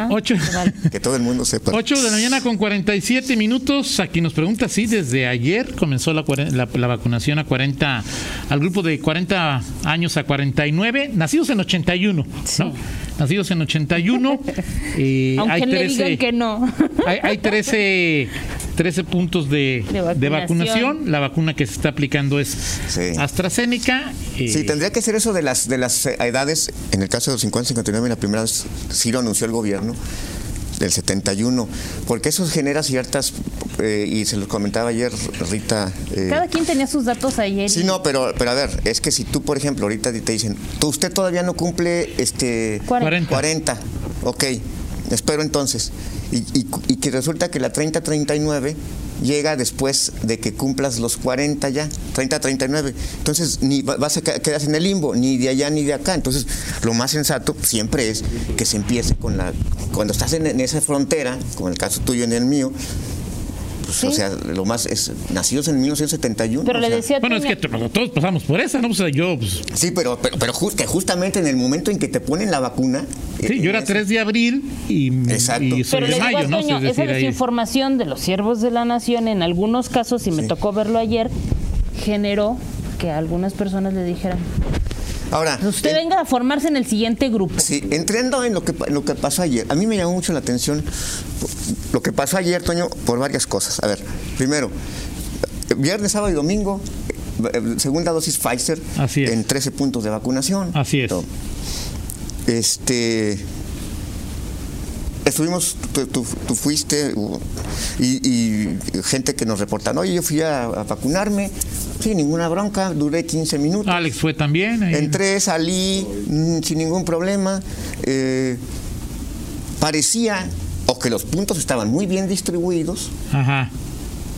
Ah, 8, vale. Que todo el mundo sepa. 8 de la mañana con 47 minutos. Aquí nos pregunta si desde ayer comenzó la, la- la vacunación a 40, al grupo de 40 años a 49, nacidos en 81, ¿no? Nacidos en 81. eh, Aunque hay le 13 digan que no. Hay, hay 13, 13 puntos de, De de vacunación. vacunación. La vacuna que se está aplicando es Sí. AstraZeneca. eh, Sí, tendría que ser eso de las de las edades. En el caso de los 50-59, la primera vez sí lo anunció el gobierno del 71, porque eso genera ciertas, eh, y se lo comentaba ayer Rita. eh, Cada quien tenía sus datos ayer. Sí, y- no, pero, pero a ver, es que si tú, por ejemplo, ahorita te dicen, tú, usted todavía no cumple este 40. 40, ok, espero entonces. Y, y- y que resulta que la 30-39 llega después de que cumplas los 40 ya, 30-39. Entonces, ni va- vas a que- quedas en el limbo, ni de allá ni de acá. Entonces, lo más sensato siempre es que se empiece con la. Cuando estás en, en esa frontera, como en el caso tuyo y en el mío, pues, o Sí. sea, lo más es. Nacidos en 1971. Pero o le sea, decía a bueno, es que to- todos pasamos por esa, ¿no? O sea, yo, pues, Sí, pero, pero, pero ju- que justamente en el momento en que te ponen la vacuna. Sí, yo era es- 3 de abril y, Exacto. y soy Pero de mayo, ¿no? Es esa ahí- desinformación de los siervos de la nación, en algunos casos, y me tocó verlo ayer, generó que algunas personas le dijeran, Ahora, usted en- venga a formarse en el siguiente grupo. sí, entrando en lo que, pa- lo que pasó ayer, a mí me llamó mucho la atención lo que pasó ayer, Toño, por varias cosas. A ver, primero, viernes, sábado y domingo, eh, segunda dosis Pfizer Así es. en 13 puntos de vacunación. Así es. Todo. Este. Estuvimos, tú, tú- tú fuiste y, y gente que nos reportan, oye, yo fui a, a vacunarme, sin ninguna bronca, duré 15 minutos. Alex fue también. ahí. Entré, salí mm, sin ningún problema. eh, parecía o que los puntos estaban muy bien distribuidos Ajá.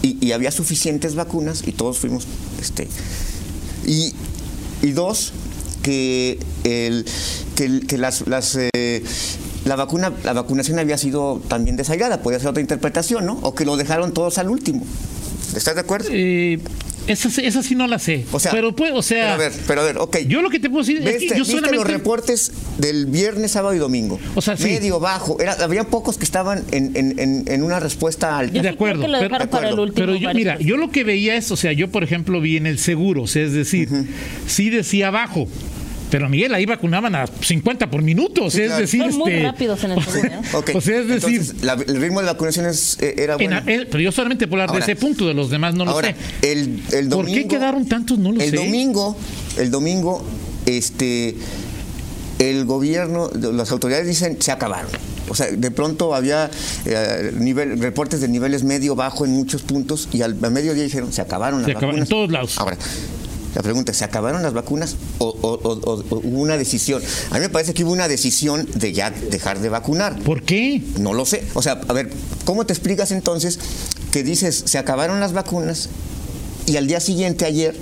y, y había suficientes vacunas y todos fuimos. Este, y, y dos, que, el, que, el- que las, las, eh, la, vacuna, la vacunación había sido también desairada, podía ser otra interpretación, ¿no? O que lo dejaron todos al último. ¿Estás de acuerdo? Eh, esa, sí- esa sí no la sé. O sea, pero, pues, o sea, pero a ver, pero a ver, ok. yo lo que te puedo decir es que ¿Viste, yo viste los solamente. reportes del viernes, sábado y domingo? O sea, sí. Medio, bajo. Era, había pocos que estaban en, en- en- en una respuesta alta. Yo de acuerdo, creo que lo pero- para el último. Pero yo, mira, yo lo que veía es, o sea, yo por ejemplo vi en el seguro, o sea, es decir, sí decía abajo, pero Miguel ahí vacunaban a 50 por minuto, o sea, claro. es decir, Son muy este, rápidos en el seguro. ¿eh? Ok, O sea, es decir- entonces, la- el ritmo de vacunación es, eh, era en- bueno. pero yo solamente puedo hablar de ese punto, de los demás no lo Ahora, sé. el, el ¿Por qué quedaron tantos? No lo el sé. domingo, el domingo, este, el gobierno, las autoridades dicen se acabaron. O sea, de pronto había eh, nivel, reportes de niveles medio bajo en muchos puntos y al, a mediodía dijeron se acabaron las Se acabaron vacunas. en todos lados. Ahora, la pregunta ¿se acabaron las vacunas o, o- o- o- o hubo una decisión? A mí me parece que hubo una decisión de ya dejar de vacunar. ¿Por qué? No lo sé. O sea, a ver, ¿cómo te explicas entonces que dices, se acabaron las vacunas y al día siguiente, ayer,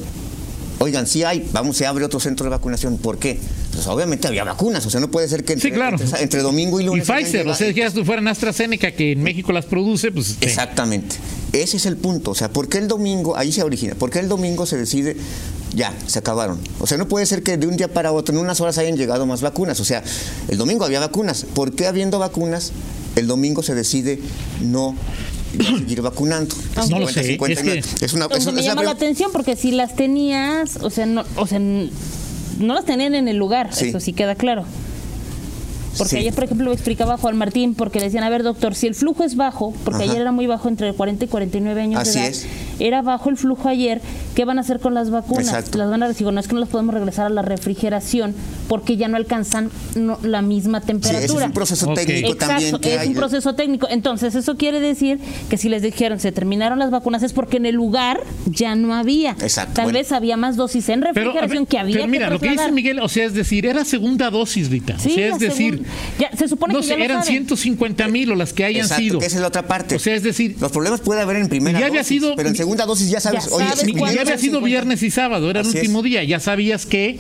oigan, sí hay, vamos, se abre otro centro de vacunación? ¿Por qué? Pues obviamente había vacunas, o sea, no puede ser que entre, Sí, claro. entre, entre domingo y Y lunes... hayan Pfizer, o sea, que ya fueran AstraZeneca, que en México las produce, pues. Exactamente. Ese es el punto. O sea, ¿por qué el domingo, ahí se origina, por qué el domingo se decide, ya, se acabaron? O sea, no puede ser que de un día para otro, en unas horas hayan llegado más vacunas. O sea, el domingo había vacunas. ¿Por qué habiendo vacunas, el domingo se decide no seguir vacunando? No lo 50, sé, 59. es que- Es una, es una- me llama la atención porque si las tenías, o sea, no, o sea, n- no las tenían en el lugar, Sí. eso sí queda claro. Porque Sí. ayer, por ejemplo, me explicaba Juan Martín, porque le decían, a ver, doctor, si el flujo es bajo, porque Ajá. ayer era muy bajo, entre 40 y 49 años Así de edad, es. Era bajo el flujo ayer, ¿qué van a hacer con las vacunas? Exacto. Las van a decir, no es que no las podemos regresar a la refrigeración porque ya no alcanzan no, la misma Sí, temperatura. ese es un proceso técnico también. Exacto, que es hay. un proceso técnico. Entonces, eso quiere decir que si les dijeron se terminaron las vacunas es porque en el lugar ya no había. Exacto, Tal bueno. vez había más dosis en Pero, refrigeración ver, que había pero mira, que lo que dice. Miguel, o sea, es decir, era segunda dosis, Rita. Sí, o sea, es decir, ya, se supone no que sé, ya eran saben. 150 mil o las que hayan Exacto, sido. que esa es la otra parte. O sea, es decir, Los problemas puede haber en primera ya había dosis, sido- pero en segunda dosis ya sabes, Ya sabes ya había sido 50, viernes y sábado, era el es. último día. Ya sabías que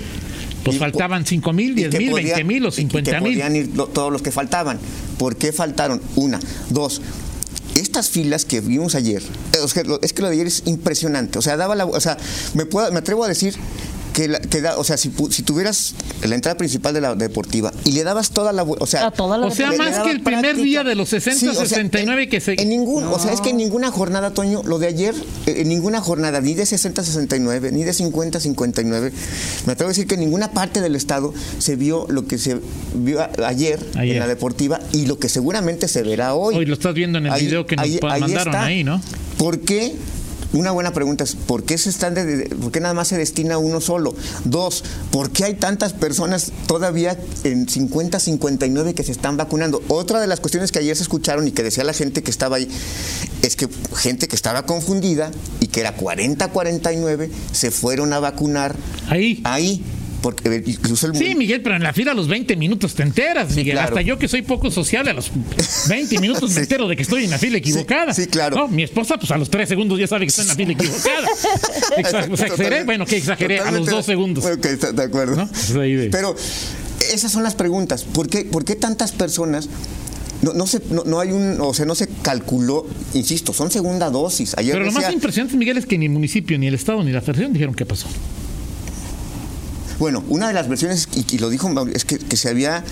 pues Y faltaban 5 mil, y 10 que mil, podía- 20 mil o y que 50 mil. podían ir todos los que faltaban. ¿Por qué faltaron? Una. Dos. Estas filas que vimos ayer, eh, es que lo, es que lo de ayer es impresionante. O sea, daba la, o sea, me, puedo- me atrevo a decir que, la- que da- o sea, si, pu- si tuvieras la entrada principal de la deportiva y le dabas toda la, o sea, A toda la O sea, más que el primer día de los 60, Sí, o sea, 69 en- que se... En ningún, o sea, es que en ninguna jornada, Toño, lo de ayer, eh, en ninguna jornada, ni de 60 69, ni de 50 59, me atrevo a decir que en ninguna parte del estado se vio lo que se vio ayer, Ayer. en la deportiva y lo que seguramente se verá hoy. Hoy lo estás viendo en el Ahí- video que nos ahí- mandaron está. ahí, ¿no? ¿Por qué? Una buena pregunta es, ¿por qué se están de- por qué nada más se destina a uno solo? Dos, ¿por qué hay tantas personas todavía en 50, 59 que se están vacunando? Otra de las cuestiones que ayer se escucharon y que decía la gente que estaba ahí es que gente que estaba confundida y que era 40, 49 se fueron a vacunar Ahí. ahí porque incluso el Sí, Miguel, pero en la fila a los 20 minutos te enteras, Miguel. claro. Hasta yo que soy poco sociable, a los 20 minutos Sí. me entero de que estoy en la fila equivocada. sí, claro. No, mi esposa, pues a los 3 segundos ya sabe que estoy en la fila equivocada. Exa- o sea, exageré, Totalmente- bueno, que exageré, a los totalmente- 2 segundos. Ok, está- de acuerdo. ¿No? Pues de- Pero esas son las preguntas. ¿Por qué, por qué tantas personas? No, no, se, no, no hay un, o sea, no se calculó, insisto, son segunda dosis. Ayer Pero lo más impresionante, Miguel, es que ni el municipio, ni el Estado, ni la Federación dijeron qué pasó. Bueno, una de las versiones, y, y lo dijo Mauricio, es que, que se había,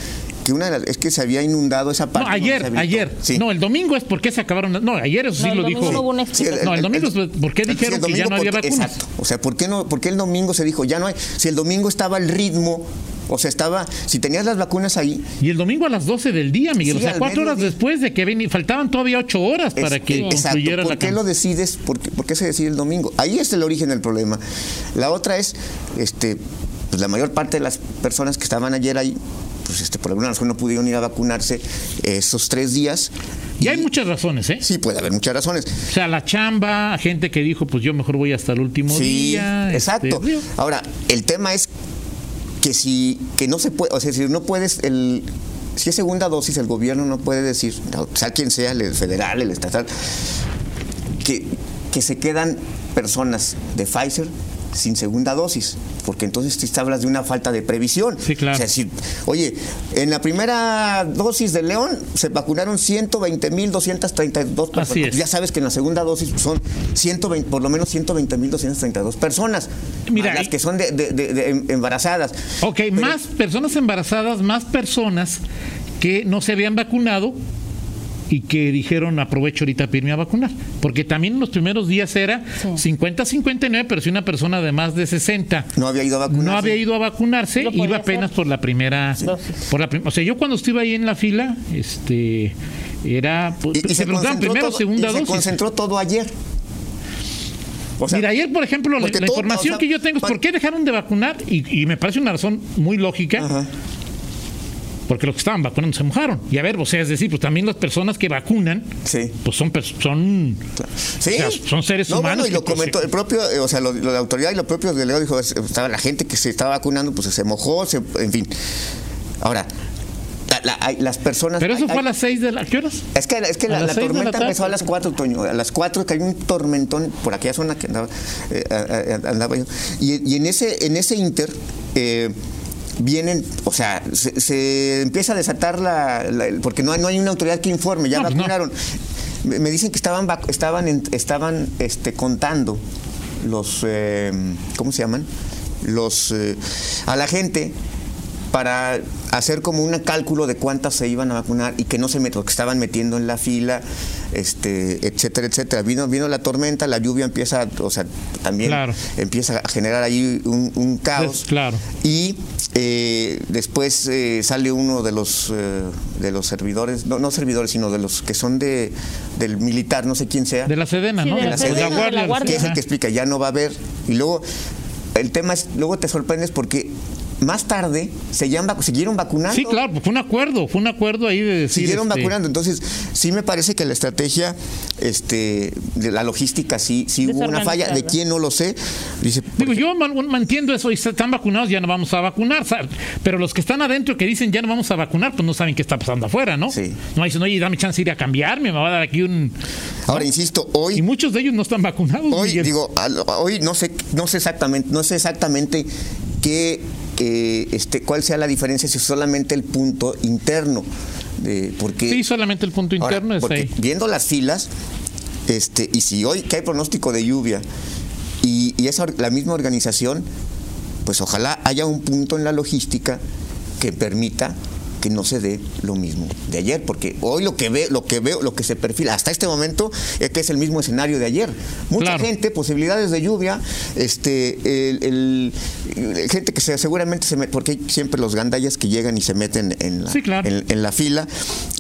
que una de las, es que se había inundado esa parte. No, ayer, ayer. Sí. No, el domingo es porque se acabaron. No, ayer eso sí No, el lo domingo dijo. no hubo una Sí, explicación. No, el domingo es- ¿por qué el- sí, dijeron el que ya no había porque- vacunas? Exacto. O sea, ¿por qué, no, ¿por qué el domingo se dijo ya no hay? Si el domingo estaba el ritmo, o sea, estaba, si tenías las vacunas ahí, Y el domingo a las 12 del día, Miguel. Sí, o sea, cuatro horas después de que ven, faltaban todavía ocho horas para Es- que exacto. concluyera ¿Por la qué lo decides? ¿Por qué, por qué se decide el domingo? Ahí es el origen del problema. La otra es, este, pues la mayor parte de las personas que estaban ayer ahí, pues este, por alguna razón no pudieron ir a vacunarse esos tres días. Y hay muchas razones, ¿eh? Sí, puede haber muchas razones. O sea, la chamba, gente que dijo, pues yo mejor voy hasta el último Sí, día. exacto. este, digo, Ahora, el tema es que si que no se puede, o sea, si no puedes el si es segunda dosis, el gobierno no puede decir, no, sea quien sea, el federal, el estatal, que, que se quedan personas de Pfizer sin segunda dosis, porque entonces te hablas de una falta de previsión. Sí, claro. O sea, si- oye, en la primera dosis de León se vacunaron 120.232 personas. Así es. Ya sabes que en la segunda dosis son 120, por lo menos 120.232 personas. Mira, las que son de, de- de- de em- embarazadas. Ok, Pero- más personas embarazadas, más personas que no se habían vacunado y que dijeron aprovecho ahorita para irme a vacunar. Porque también en los primeros días era Sí. 50-59, pero si una persona de más de 60 No había ido a vacunarse. no había ido a vacunarse, iba apenas hacer. por la primera. Por la prim- o sea, yo cuando estuve ahí en la fila, este era. pues, Y, y se preguntaban concentró primero, todo- segunda y se dosis. concentró todo ayer. O sea, Mira, ayer, por ejemplo, la, porque la todo- información o sea, que yo tengo es por qué dejaron de vacunar, y, y me parece una razón muy lógica, Ajá. Porque los que estaban vacunando se mojaron. Y a ver, o sea, es decir, pues también las personas que vacunan, Sí. pues son, son Sí. O sea, son seres no, humanos Bueno, y lo pues, comentó el propio, eh, o sea, lo, lo de la autoridad y lo propio delegado dijo, es- estaba la gente que se estaba vacunando, pues se mojó, se, en fin. Ahora, la- la- hay- las personas. Pero eso hay- fue a las 6 de la. ¿Qué horas? Es que, es que la, tormenta empezó a las 4, Toño. A las 4 que hay un tormentón por aquella zona que andaba, eh, andaba yo. Y, y en ese, en ese inter eh, vienen, o sea, se, se empieza a desatar la, porque no hay, no hay una autoridad que informe, ya No, no. vacunaron. Me dicen que estaban estaban estaban este, contando los eh, ¿cómo se llaman? Los eh, a la gente para hacer como un cálculo de cuántas se iban a vacunar y que no se met- que estaban metiendo en la fila, este, etcétera, etcétera. Vino, vino la tormenta, la lluvia empieza, o sea, también Claro. empieza a generar ahí un, un caos. Claro. Y eh, después eh, sale uno de los eh, de los servidores, no, no servidores, sino de los que son de del militar, no sé quién sea De la Sedena, Sí, ¿no? de la O Sedena, de la Guardia, Guardia. que es el que explica, ya no va a haber. Y luego, el tema es, luego te sorprendes porque más tarde seguían vacu- siguieron vacunando. Sí, claro, pues fue un acuerdo, fue un acuerdo ahí de decir. Siguieron este, vacunando. Entonces, sí me parece que la estrategia, este, de la logística, sí, sí hubo una falla. ¿De quién no lo sé? Dice, Digo, yo man- mantiendo eso, y están vacunados, ya no vamos a vacunar. ¿sabes? Pero los que están adentro que dicen ya no vamos a vacunar, pues no saben qué está pasando afuera, ¿no? Sí. No dicen, oye, dame chance de ir a cambiarme, me va a dar aquí un. ahora insisto, Y hoy, muchos de ellos no están vacunados. hoy Miguel. digo, al- hoy no sé, no sé exactamente, no sé exactamente qué, eh, este, cuál sea la diferencia si solamente el punto interno, de, porque sí, solamente el punto Ahora, interno es porque ahí. Viendo las filas, este, y si hoy que hay pronóstico de lluvia y, y esa la misma organización, pues ojalá haya un punto en la logística que permita que no se dé lo mismo de ayer, porque hoy lo que ve, lo que veo, lo que se perfila hasta este momento es que es el mismo escenario de ayer. Mucha gente, posibilidades de lluvia, este, el, gente que se, seguramente se mete, porque hay siempre los gandallas que llegan y se meten en la, en, la fila,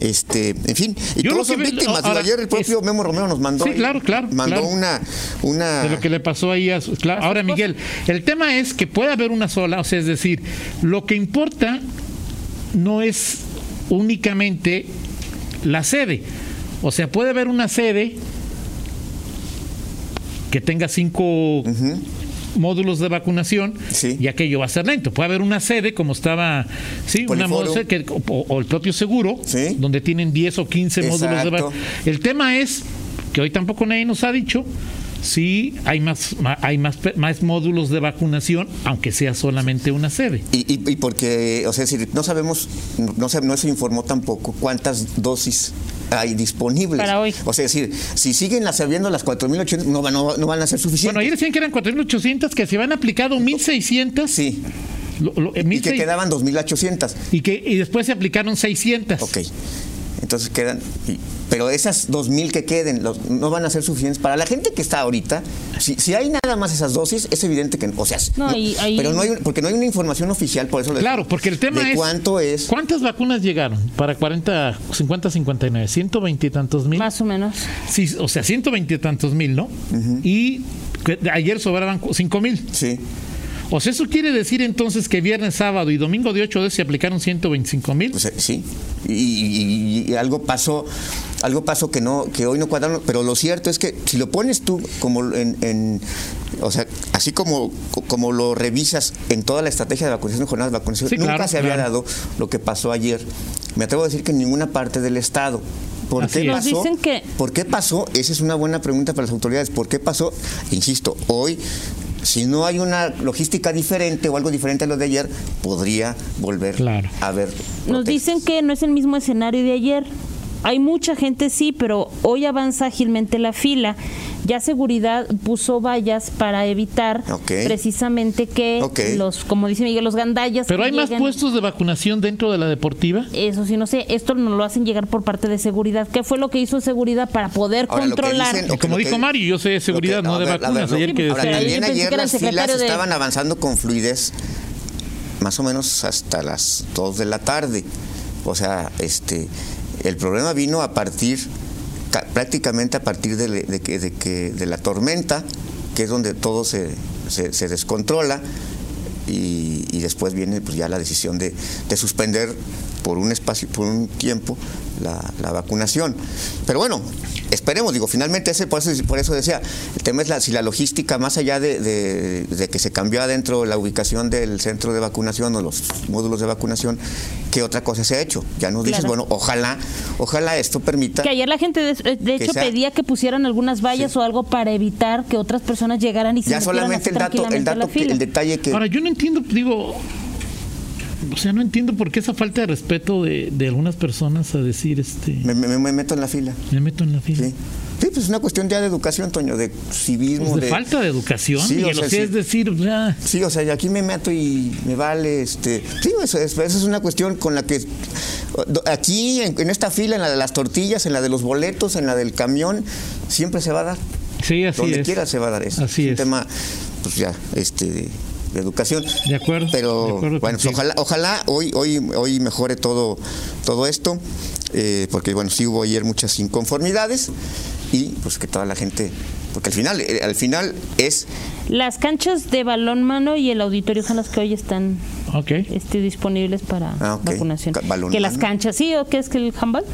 este, en fin, y todos son víctimas. ayer el propio Memo Romero nos mandó, claro, claro, mandó una, una de lo que le pasó ahí a, ahora Miguel, el tema es que puede haber una sola, o sea, es decir, lo que importa no es únicamente la sede. O sea, puede haber una sede que tenga cinco módulos de vacunación y aquello va a ser lento. Puede haber una sede, como estaba, sí, una que, o, el propio seguro, donde tienen 10 o 15 módulos de vacunación. El tema es, que hoy tampoco nadie nos ha dicho, sí hay más hay más, más módulos de vacunación, aunque sea solamente una sede. Y, y, porque, o sea, no sabemos, no se, no se informó tampoco cuántas dosis hay disponibles. Para hoy. O sea, es decir, si siguen las habiendo las 4.800, no, van, no, van a ser suficientes. Bueno, ayer decían que eran 4.800, que se van aplicado 1.600. Sí. y que quedaban 2.800. Y que y después se aplicaron 600. Ok. Entonces quedan, pero esas 2.000 que queden no van a ser suficientes para la gente que está ahorita. Si, hay nada más esas dosis, es evidente que, o sea, no, pero no hay, porque no hay una información oficial, por eso Claro, porque el tema es cuánto es. ¿Cuántas vacunas llegaron para 40, 50, 59? 120 y tantos mil. Más o menos. Sí, o sea, 120 y tantos mil, ¿no? Y ayer sobraban 5 mil. Sí. O sea, eso quiere decir entonces que viernes, sábado y domingo de 8 de se aplicaron 125 mil. Pues, sí, y, algo pasó, algo pasó que no, que hoy no cuadraron, pero lo cierto es que si lo pones tú como en, o sea, así como, como lo revisas en toda la estrategia de vacunación, jornadas de vacunación, nunca se había dado lo que pasó ayer. Me atrevo a decir que en ninguna parte del estado. ¿Por qué pasó? ¿Por qué pasó? Esa es una buena pregunta para las autoridades. ¿Por qué pasó? Insisto, hoy si no hay una logística diferente o algo diferente a lo de ayer, podría volver a ver. Nos dicen que no es el mismo escenario de ayer. Hay mucha gente, sí, pero hoy avanza ágilmente la fila. Ya seguridad puso vallas para evitar precisamente que los, como dice Miguel, los gandallas. Pero hay más puestos de vacunación dentro de la deportiva. Eso sí, no sé. Esto nos lo hacen llegar por parte de seguridad. ¿Qué fue lo que hizo seguridad para poder controlar? como dijo Mario, yo sé de seguridad, no de vacunas. ayer que también ayer las filas estaban avanzando con fluidez, más o menos hasta las 2 de la tarde. O sea, este, el problema vino a partir prácticamente a partir de, que, de, la tormenta, que es donde todo se, se, descontrola, y, después viene pues, ya la decisión de, suspender por un espacio, por un tiempo, la, vacunación. Pero bueno, esperemos, digo, finalmente ese, por, eso, por eso decía, el tema es la, si la logística, más allá de, que se cambió adentro la ubicación del centro de vacunación o los módulos de vacunación, ¿qué otra cosa se ha hecho? Ya nos dices, bueno, ojalá, ojalá esto permita. Que ayer la gente, de, hecho, pedía que pusieran algunas vallas o algo para evitar que otras personas llegaran y se Ya solamente el dato, el dato, el detalle que. Ahora, yo no entiendo, digo, o sea, no entiendo por qué esa falta de respeto de, algunas personas a decir este. Me, meto en la fila. Me meto en la fila. Sí. Sí, pues es una cuestión ya de educación, Toño, de civismo. Pues de, falta de educación. Sí, o sea, es decir, ya... Sí, o sea, aquí me meto y me vale. este Sí, eso es, es una cuestión con la que. Aquí, en, esta fila, en la de las tortillas, en la de los boletos, en la del camión, siempre se va a dar. Sí, así Donde quiera se va a dar eso. Así es. Un tema, pues ya, este de educación. De acuerdo. Pero bueno, pues ojalá, ojalá hoy, hoy, hoy mejore todo, todo esto, eh, porque bueno, sí hubo ayer muchas inconformidades y pues que toda la gente, porque al final, eh, al final es las canchas de balón mano y el auditorio son las que hoy están este, disponibles para ah, vacunación. que las canchas, sí, o qué es que el handball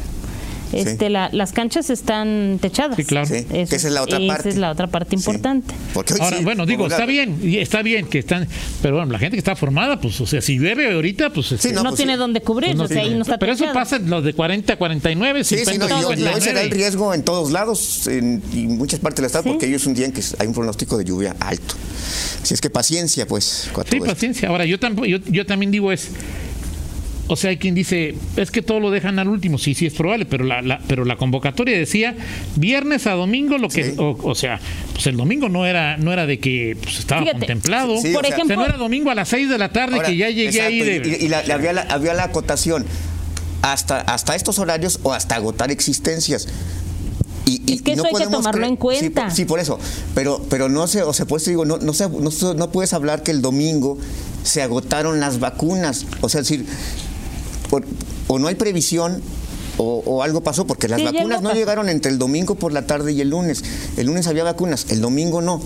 este, la, las canchas están techadas. Sí, claro. esa es la otra parte. es la otra parte importante. Ahora, bueno, digo, está bien, está bien que están, pero bueno, la gente que está formada, pues, o sea, si llueve ahorita, pues... Este, no, pues tiene dónde cubrir, pues o sea, ahí no está Pero eso pasa en los de 40 a 49, 50 sí, y, hoy será el riesgo en todos lados, en, muchas partes del estado, porque hoy es un día en que hay un pronóstico de lluvia alto. Si es que paciencia, pues. Sí, paciencia. Ahora, yo, yo, yo también digo es o sea, hay quien dice, es que todo lo dejan al último. Sí, sí, es probable, pero la, pero la convocatoria decía viernes a domingo, lo que, o, sea, pues el domingo no era, no era de que pues, estaba contemplado. Por ejemplo, no era domingo a las 6 de la tarde que ya llegué ahí. De... Y, había, la, había la acotación hasta, hasta estos horarios o hasta agotar existencias. Y, es que eso hay que tomarlo en cuenta. Sí, por eso. Pero, pero no sé, o sea, por eso digo, no, no, no, puedes hablar que el domingo se agotaron las vacunas. O sea, decir, o no hay previsión o, algo pasó, porque las vacunas no llegaron entre el domingo por la tarde y el lunes. El lunes había vacunas, el domingo no.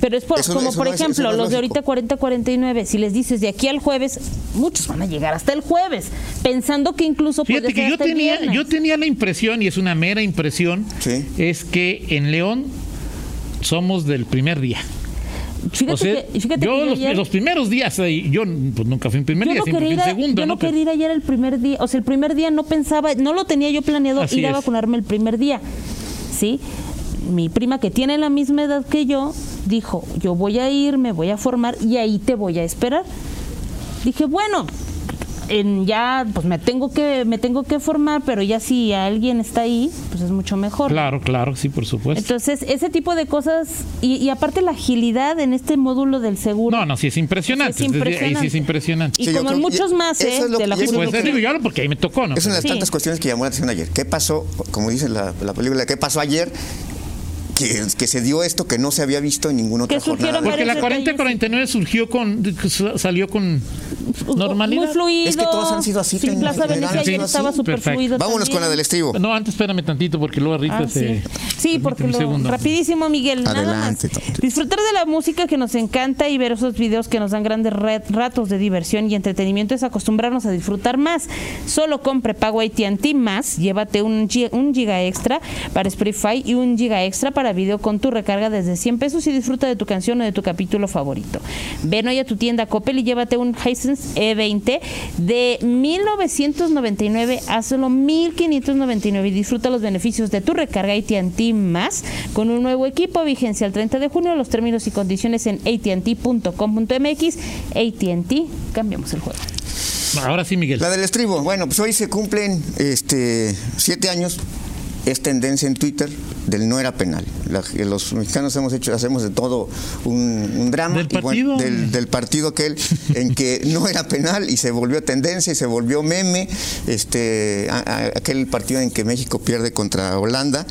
Pero es por, como por ejemplo, los de ahorita 40-49, si les dices de aquí al jueves, muchos van a llegar hasta el jueves, pensando que incluso Fíjate que yo tenía, yo tenía la impresión, y es una mera impresión, es que en León somos del primer día. Fíjate que, yo los, primeros días, yo pues, nunca fui en primer día, siempre fui en segundo. Yo no, quería ir ayer el primer día, o sea, el primer día no pensaba, no lo tenía yo planeado ir a vacunarme el primer día, ¿sí? Mi prima que tiene la misma edad que yo, dijo, yo voy a ir, me voy a formar y ahí te voy a esperar. Dije, bueno, en ya pues me tengo que me tengo que formar pero ya si alguien está ahí pues es mucho mejor. Claro claro sí por supuesto. Entonces ese tipo de cosas y, aparte la agilidad en este módulo del seguro. No no sí es impresionante, es impresionante. sí es impresionante. Y como muchos más ¿eh? de la pues, digo yo porque ahí me tocó no es una de las tantas cuestiones que llamó la atención ayer. Qué pasó como dice la, la película qué pasó ayer que, que, se dio esto que no se había visto en ninguna otra jornada. Porque la 4049 surgió con, salió con normalidad. Muy fluido. Es que todos han sido así. Sí, Plaza Venecia estaba súper fluido. Vámonos con la del estribo. No, antes espérame tantito porque luego Rita ah, se... Sí, porque lo, rapidísimo, Miguel. Adelante, nada más. Disfrutar de la música que nos encanta y ver esos videos que nos dan grandes ratos de diversión y entretenimiento es acostumbrarnos a disfrutar más. Solo con prepago AT&T más, llévate un, un giga extra para Spotify y un giga extra para video con tu recarga desde 100 pesos y disfruta de tu canción o de tu capítulo favorito. Ven hoy a tu tienda Coppel y llévate un Hisense E20 de 1999 a solo 1599 y disfruta los beneficios de tu recarga AT&T más con un nuevo equipo vigencia el 30 de junio. Los términos y condiciones en AT&T.com.mx. AT&T, cambiamos el juego. Ahora sí, Miguel. La del estribo. Bueno, pues hoy se cumplen este siete años es tendencia en Twitter del no era penal. los mexicanos hemos hecho, hacemos de todo un, drama ¿Del partido? del, partido aquel en que no era penal y se volvió tendencia y se volvió meme. Este, aquel partido en que México pierde contra Holanda.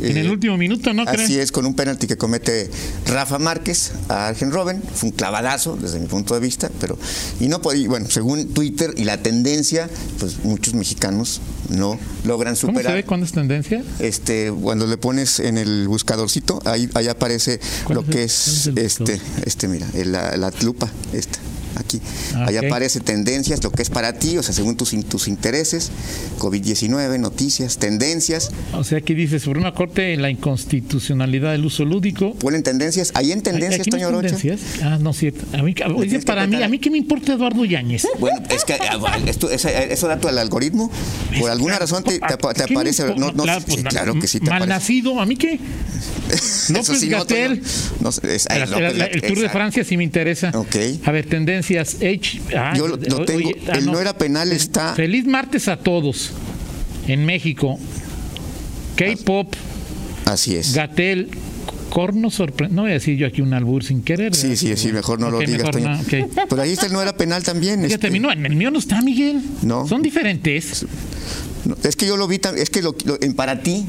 En el eh, último minuto, ¿no? Así es, con un penalti que comete Rafa Márquez a Argen Robben. Fue un clavadazo desde mi punto de vista, pero y no podía, bueno, según Twitter y la tendencia, pues muchos mexicanos no logran superar. ¿Cómo se ve cuándo es tendencia? Este, cuando le pones en el buscadorcito, ahí, ahí aparece lo que es, este, este, mira, la, la lupa, esta aquí. Ah, Ahí aparece tendencias, lo que es para ti, o sea, según tus, tus intereses, COVID-19, noticias, tendencias. O sea, aquí dice Suprema Corte la inconstitucionalidad del uso lúdico. Ponen tendencias, ahí en tendencias, Toño no tendencias? Ah, no, cierto. A mí, oye, para mí, ¿a mí qué me importa Eduardo Yáñez? Bueno, es que ah, esto, eso, da al algoritmo. Por alguna razón te, te, aparece. No, no, claro, sí, claro que sí te Mal nacido, ¿a mí qué? López sí, Gatel. No, es, el, Tour de Francia sí me interesa. Ok. A ver, tendencias. H, ah, Yo lo, tengo. Ah, el no. era penal está. Feliz martes a todos en México. K-pop. Así es. Gatel. Corno sorprende. No voy a decir yo aquí un albur sin querer. Sí, sí, sí, mejor no lo digas. No, okay. Pero ahí está el no era penal también. Este... no, en el mío no está, Miguel. No. Son diferentes. es que yo lo vi, es que lo, lo, en para ti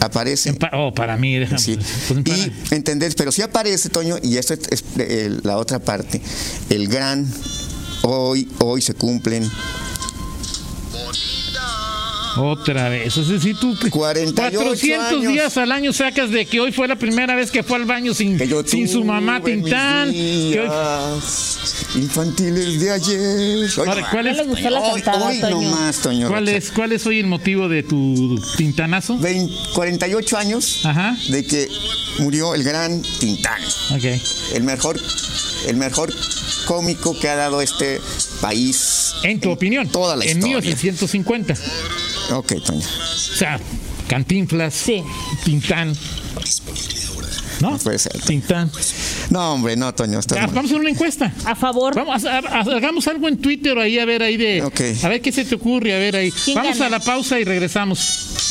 aparece. oh, para mí, déjame. Sí. Pues, y entender, pero sí aparece, Toño, y esto es, la otra parte. El gran, hoy, hoy se cumplen otra vez. O sea, si tú 400 días al año sacas de que hoy fue la primera vez que fue al baño sin, sin su mamá Tintán. Infantiles de ayer. ¿cuál es, ¿Cuál, es, ¿Cuál es hoy el motivo de tu tintanazo? 48 años de que murió el gran Tintán. Okay. El mejor, el mejor cómico que ha dado este país. En tu opinión. Toda la en historia. En 1950. Ok, Toño. O sea, Cantinflas, sí. Tintán. ¿No? puede ser. Tintán. No, hombre, no, Toño. vamos a hacer una encuesta. A favor. Vamos a, hagamos algo en Twitter ahí, a ver ahí de. A ver qué se te ocurre, a ver ahí. Vamos a la pausa y regresamos.